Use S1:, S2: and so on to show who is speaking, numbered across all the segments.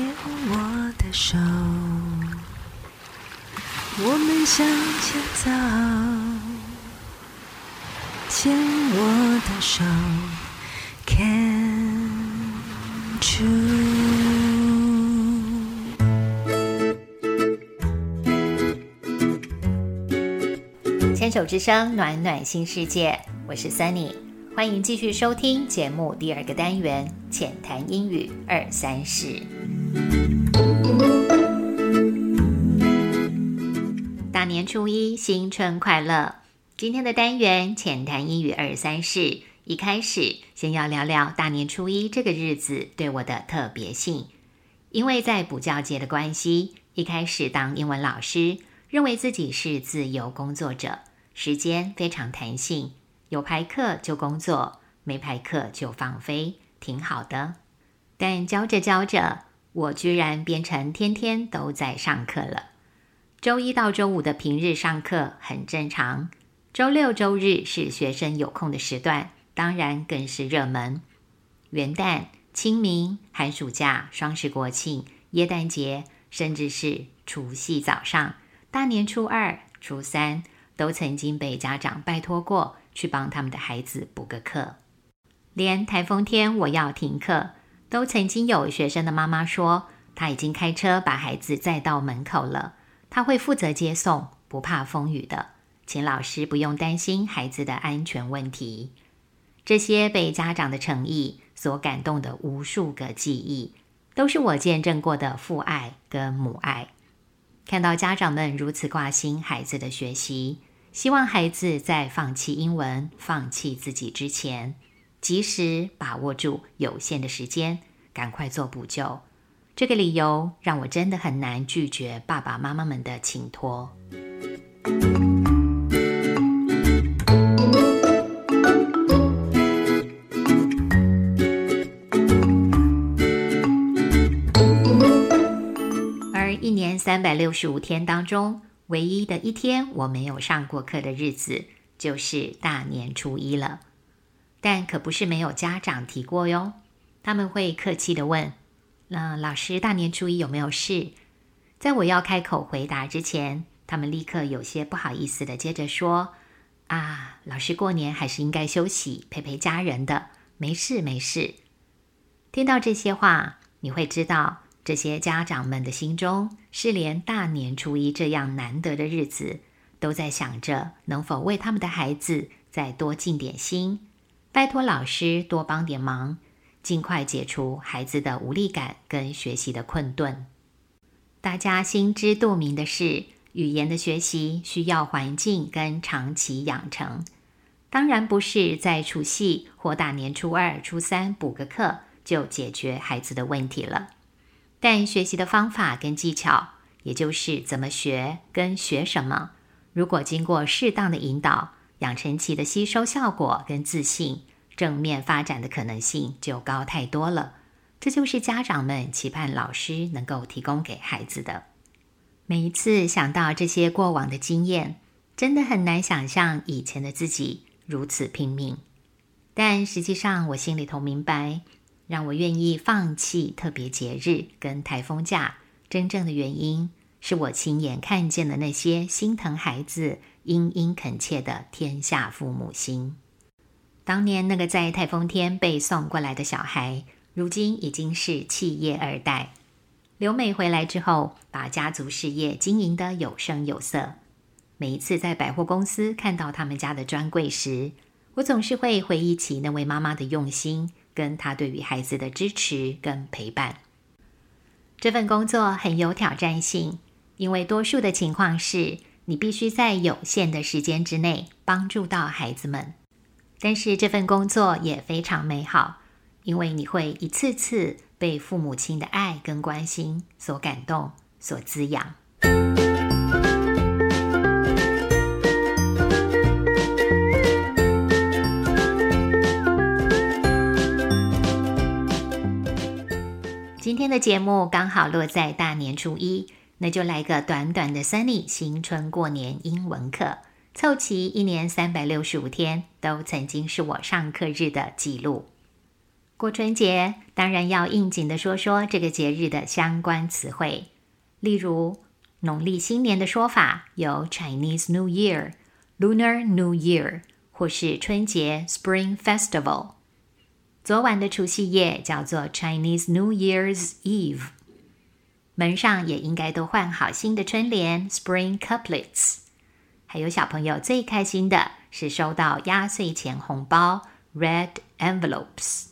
S1: 牵我的手，我们向前走。牵我的手看住。
S2: 牵手之声，暖暖新世界，我是 Sunny，欢迎继续收听节目第二个单元——浅谈英语二三事。大年初一，新春快乐！今天的单元浅谈英语二三事，一开始先要聊聊大年初一这个日子对我的特别性。因为在补教界的关系，一开始当英文老师，认为自己是自由工作者，时间非常弹性，有排课就工作，没排课就放飞，挺好的。但教着教着，我居然变成天天都在上课了。周一到周五的平日上课很正常。周六、周日是学生有空的时段，当然更是热门。元旦、清明、寒暑假、双十国庆、耶诞节，甚至是除夕早上、大年初二、初三，都曾经被家长拜托过去帮他们的孩子补个课。连台风天我要停课，都曾经有学生的妈妈说，他已经开车把孩子载到门口了，他会负责接送，不怕风雨的。请老师不用担心孩子的安全问题。这些被家长的诚意所感动的无数个记忆，都是我见证过的父爱跟母爱。看到家长们如此挂心孩子的学习，希望孩子在放弃英文、放弃自己之前，及时把握住有限的时间，赶快做补救。这个理由让我真的很难拒绝爸爸妈妈们的请托。而一年三百六十五天当中，唯一的一天我没有上过课的日子，就是大年初一了。但可不是没有家长提过哟，他们会客气的问：“那老师大年初一有没有事？”在我要开口回答之前，他们立刻有些不好意思的接着说：“啊，老师过年还是应该休息，陪陪家人的，没事没事。”听到这些话，你会知道。这些家长们的心中，是连大年初一这样难得的日子，都在想着能否为他们的孩子再多尽点心，拜托老师多帮点忙，尽快解除孩子的无力感跟学习的困顿。大家心知肚明的是，语言的学习需要环境跟长期养成，当然不是在除夕或大年初二、初三补个课就解决孩子的问题了。但学习的方法跟技巧，也就是怎么学跟学什么，如果经过适当的引导，养成期的吸收效果跟自信，正面发展的可能性就高太多了。这就是家长们期盼老师能够提供给孩子的。每一次想到这些过往的经验，真的很难想象以前的自己如此拼命。但实际上，我心里头明白。让我愿意放弃特别节日跟台风假，真正的原因是我亲眼看见了那些心疼孩子、殷殷恳切的天下父母心。当年那个在台风天被送过来的小孩，如今已经是企业二代。刘美回来之后，把家族事业经营得有声有色。每一次在百货公司看到他们家的专柜时，我总是会回忆起那位妈妈的用心。跟她对于孩子的支持跟陪伴，这份工作很有挑战性，因为多数的情况是你必须在有限的时间之内帮助到孩子们。但是这份工作也非常美好，因为你会一次次被父母亲的爱跟关心所感动、所滋养。今天的节目刚好落在大年初一，那就来个短短的 Sunny 新春过年英文课，凑齐一年三百六十五天都曾经是我上课日的记录。过春节当然要应景的说说这个节日的相关词汇，例如农历新年的说法有 Chinese New Year、Lunar New Year，或是春节 Spring Festival。昨晚的除夕夜叫做 Chinese New Year's Eve。门上也应该都换好新的春联 Spring Couplets。还有小朋友最开心的是收到压岁钱红包 Red Envelopes。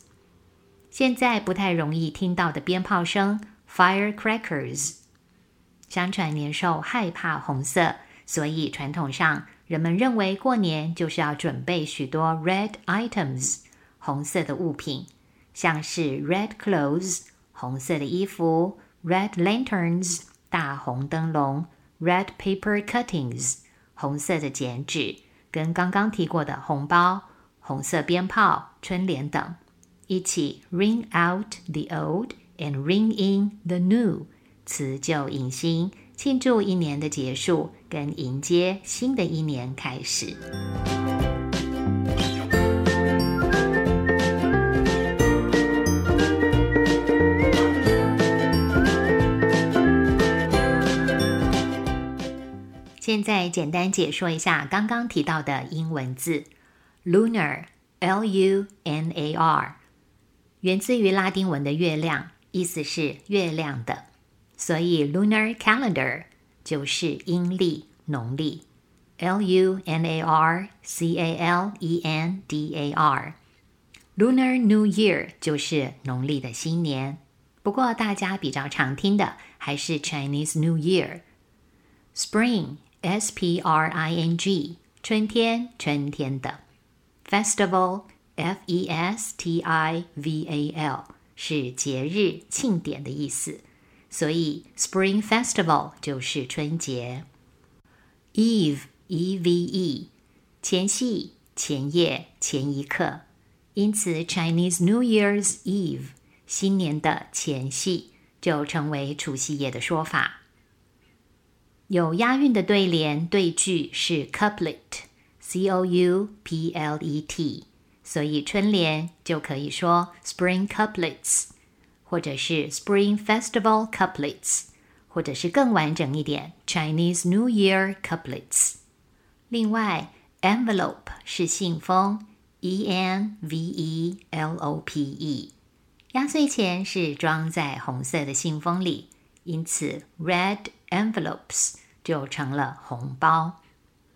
S2: 现在不太容易听到的鞭炮声，firecrackers。相传年兽害怕红色，所以传统上人们认为过年就是要准备许多 red items，红色的物品，像是 red clothes，红色的衣服；red lanterns，大红灯笼；red paper cuttings，红色的剪纸，跟刚刚提过的红包、红色鞭炮、春联等。一起 ring out the old and ring in the new，辞旧迎新，庆祝一年的结束，跟迎接新的一年开始。现在简单解说一下刚刚提到的英文字，lunar，l-u-n-a-r。源自于拉丁文的月亮，意思是月亮的，所以 lunar calendar 就是阴历、农历。L U N A R C A L E N D A R Lunar New Year 就是农历的新年。不过大家比较常听的还是 Chinese New Year。Spring S P R I N G 春天，春天的 Festival。F E S T I V A L 是节日、庆典的意思，所以 Spring Festival 就是春节。Eve E V E 前夕、前夜、前一刻，因此 Chinese New Year's Eve 新年的前夕就成为除夕夜的说法。有押韵的对联对句是 couplet，C O U P L E T。所以春联就可以说 Spring Couplets，或者是 Spring Festival Couplets，或者是更完整一点 Chinese New Year Couplets。另外，envelope 是信封，E N V E L O P E，压岁钱是装在红色的信封里，因此 red Envelopes 就成了红包。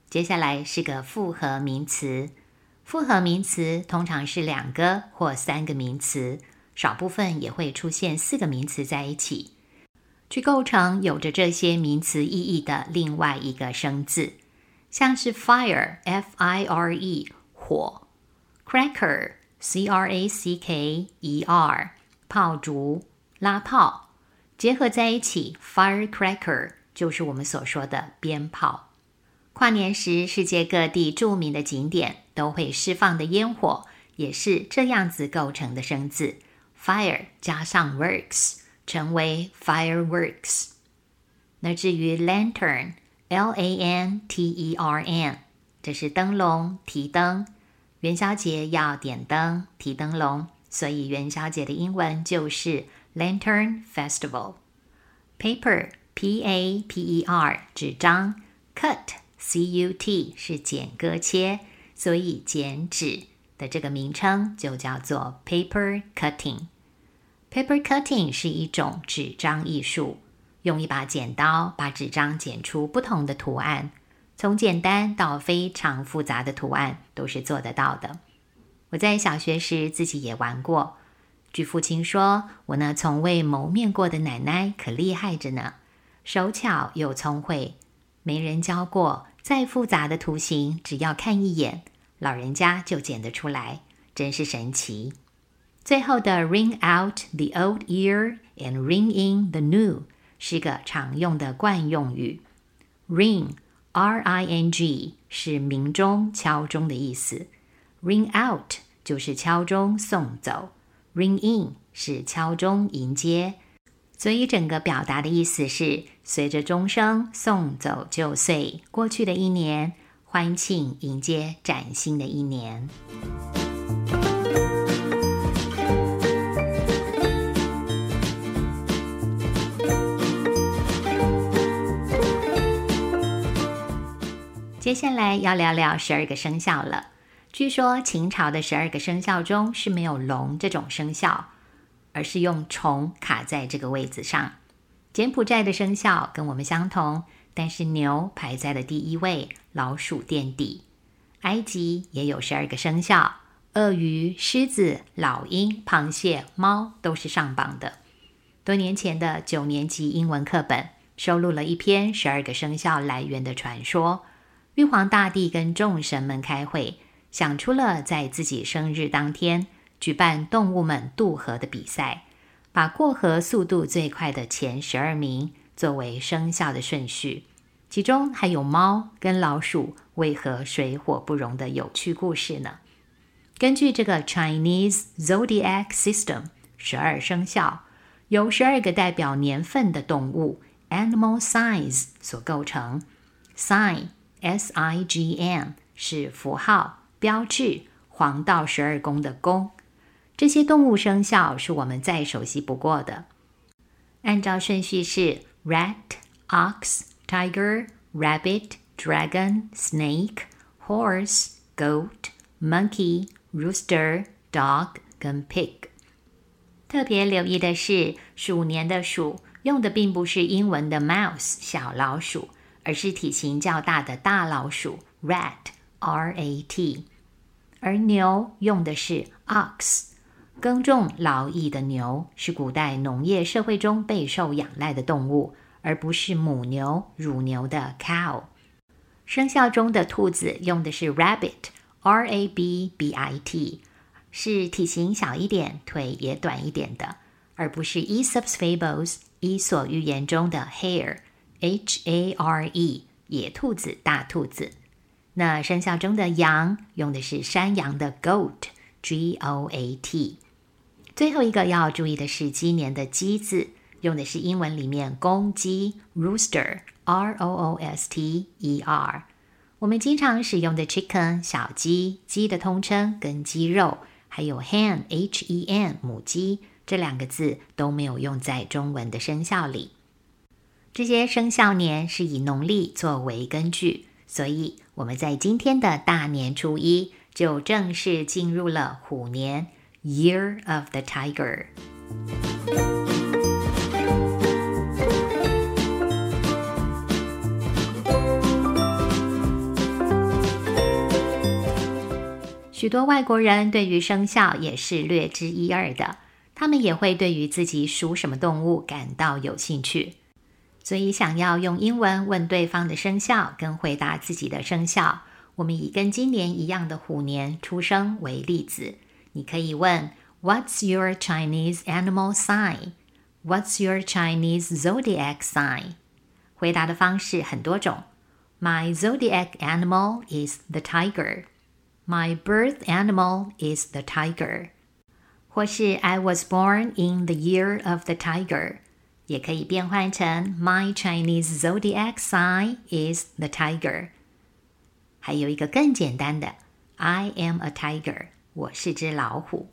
S2: 接下来是个复合名词。复合名词通常是两个或三个名词，少部分也会出现四个名词在一起，去构成有着这些名词意义的另外一个生字，像是 fire（f-i-r-e） 火，cracker（c-r-a-c-k-e-r） 炮竹拉炮，结合在一起，firecracker 就是我们所说的鞭炮。跨年时，世界各地著名的景点都会释放的烟火，也是这样子构成的生字，fire 加上 works 成为 fireworks。那至于 lantern，l-a-n-t-e-r-n，这是灯笼、提灯。元宵节要点灯、提灯笼，所以元宵节的英文就是 lantern festival。paper，p-a-p-e-r，纸张，cut。cut 是剪割切，所以剪纸的这个名称就叫做 paper cutting。paper cutting 是一种纸张艺术，用一把剪刀把纸张剪出不同的图案，从简单到非常复杂的图案都是做得到的。我在小学时自己也玩过，据父亲说，我那从未谋面过的奶奶可厉害着呢，手巧又聪慧，没人教过。再复杂的图形，只要看一眼，老人家就剪得出来，真是神奇。最后的 "ring out the old year and ring in the new" 是个常用的惯用语。ring r i n g 是鸣钟、敲钟的意思，ring out 就是敲钟送走 ring in 是敲钟迎接。所以整个表达的意思是随着钟声送走旧岁过去的一年欢庆迎接崭新的一年。接下来要聊聊十二个生肖了。据说秦朝的十二个生肖中是没有龙这种生肖，而是用虫卡在这个位子上。柬埔寨的生肖跟我们相同，但是牛排在了第一位，老鼠垫底。埃及也有十二个生肖，鳄鱼、狮子、老鹰、螃蟹、猫都是上榜的。多年前的九年级英文课本收录了一篇十二个生肖来源的传说。玉皇大帝跟众神们开会。想出了在自己生日当天举办动物们渡河的比赛，把过河速度最快的前十二名作为生肖的顺序，其中还有猫跟老鼠为何水火不容的有趣故事呢？根据这个 Chinese Zodiac System，十二生肖由十二个代表年份的动物 Animal Signs 所构成，Sign S I G N 是符号。标志黄道十二宫的宫，这些动物生肖是我们再熟悉不过的。按照顺序是：rat、ox、tiger、rabbit、dragon、snake、horse、goat、monkey、rooster、dog 跟 pig。特别留意的是，鼠年的鼠用的并不是英文的 mouse 小老鼠，而是体型较大的大老鼠 rat r a t。而牛用的是 ox，耕种劳役的牛是古代农业社会中备受仰赖的动物，而不是母牛、乳牛的 cow。生肖中的兔子用的是 rabbit，r a b b i t，是体型小一点、腿也短一点的，而不是 Aesop's Fables 伊索寓言中的 hare，h a r e 野兔子、大兔子。那生肖中的羊用的是山羊的 goat，g o a t。最后一个要注意的是鸡年的鸡字，用的是英文里面公鸡 rooster，r o o s t e r。我们经常使用的 chicken 小鸡，鸡的通称跟鸡肉，还有 hen h e n 母鸡这两个字都没有用在中文的生肖里。这些生肖年是以农历作为根据。所以我们在今天的大年初一就正式进入了虎年 （Year of the Tiger）。许多外国人对于生肖也是略知一二的，他们也会对于自己属什么动物感到有兴趣。所以，想要用英文问对方的生肖，跟回答自己的生肖，我们以跟今年一样的虎年出生为例子。你可以问 "What's your Chinese animal sign? What's your Chinese zodiac sign?" 回答的方式很多种。My zodiac animal is the tiger. My birth animal is the tiger. 或是 I was born in the year of the tiger. 也可以变换成 My Chinese zodiac sign is the tiger。还有一个更简单的 I am a tiger，我是只老虎。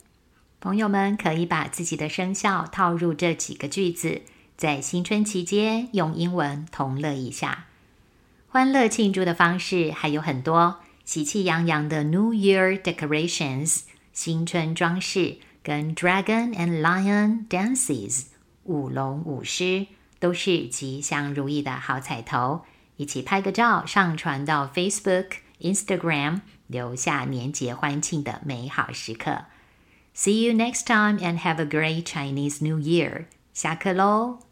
S2: 朋友们可以把自己的生肖套入这几个句子，在新春期间用英文同乐一下。欢乐庆祝的方式还有很多，喜气洋洋的 New Year decorations，新春装饰跟 Dragon and Lion dances。舞龙舞狮都是吉祥如意的好彩头，一起拍个照上传到 Facebook、Instagram，留下年节欢庆的美好时刻。See you next time and have a great Chinese New Year！下课喽。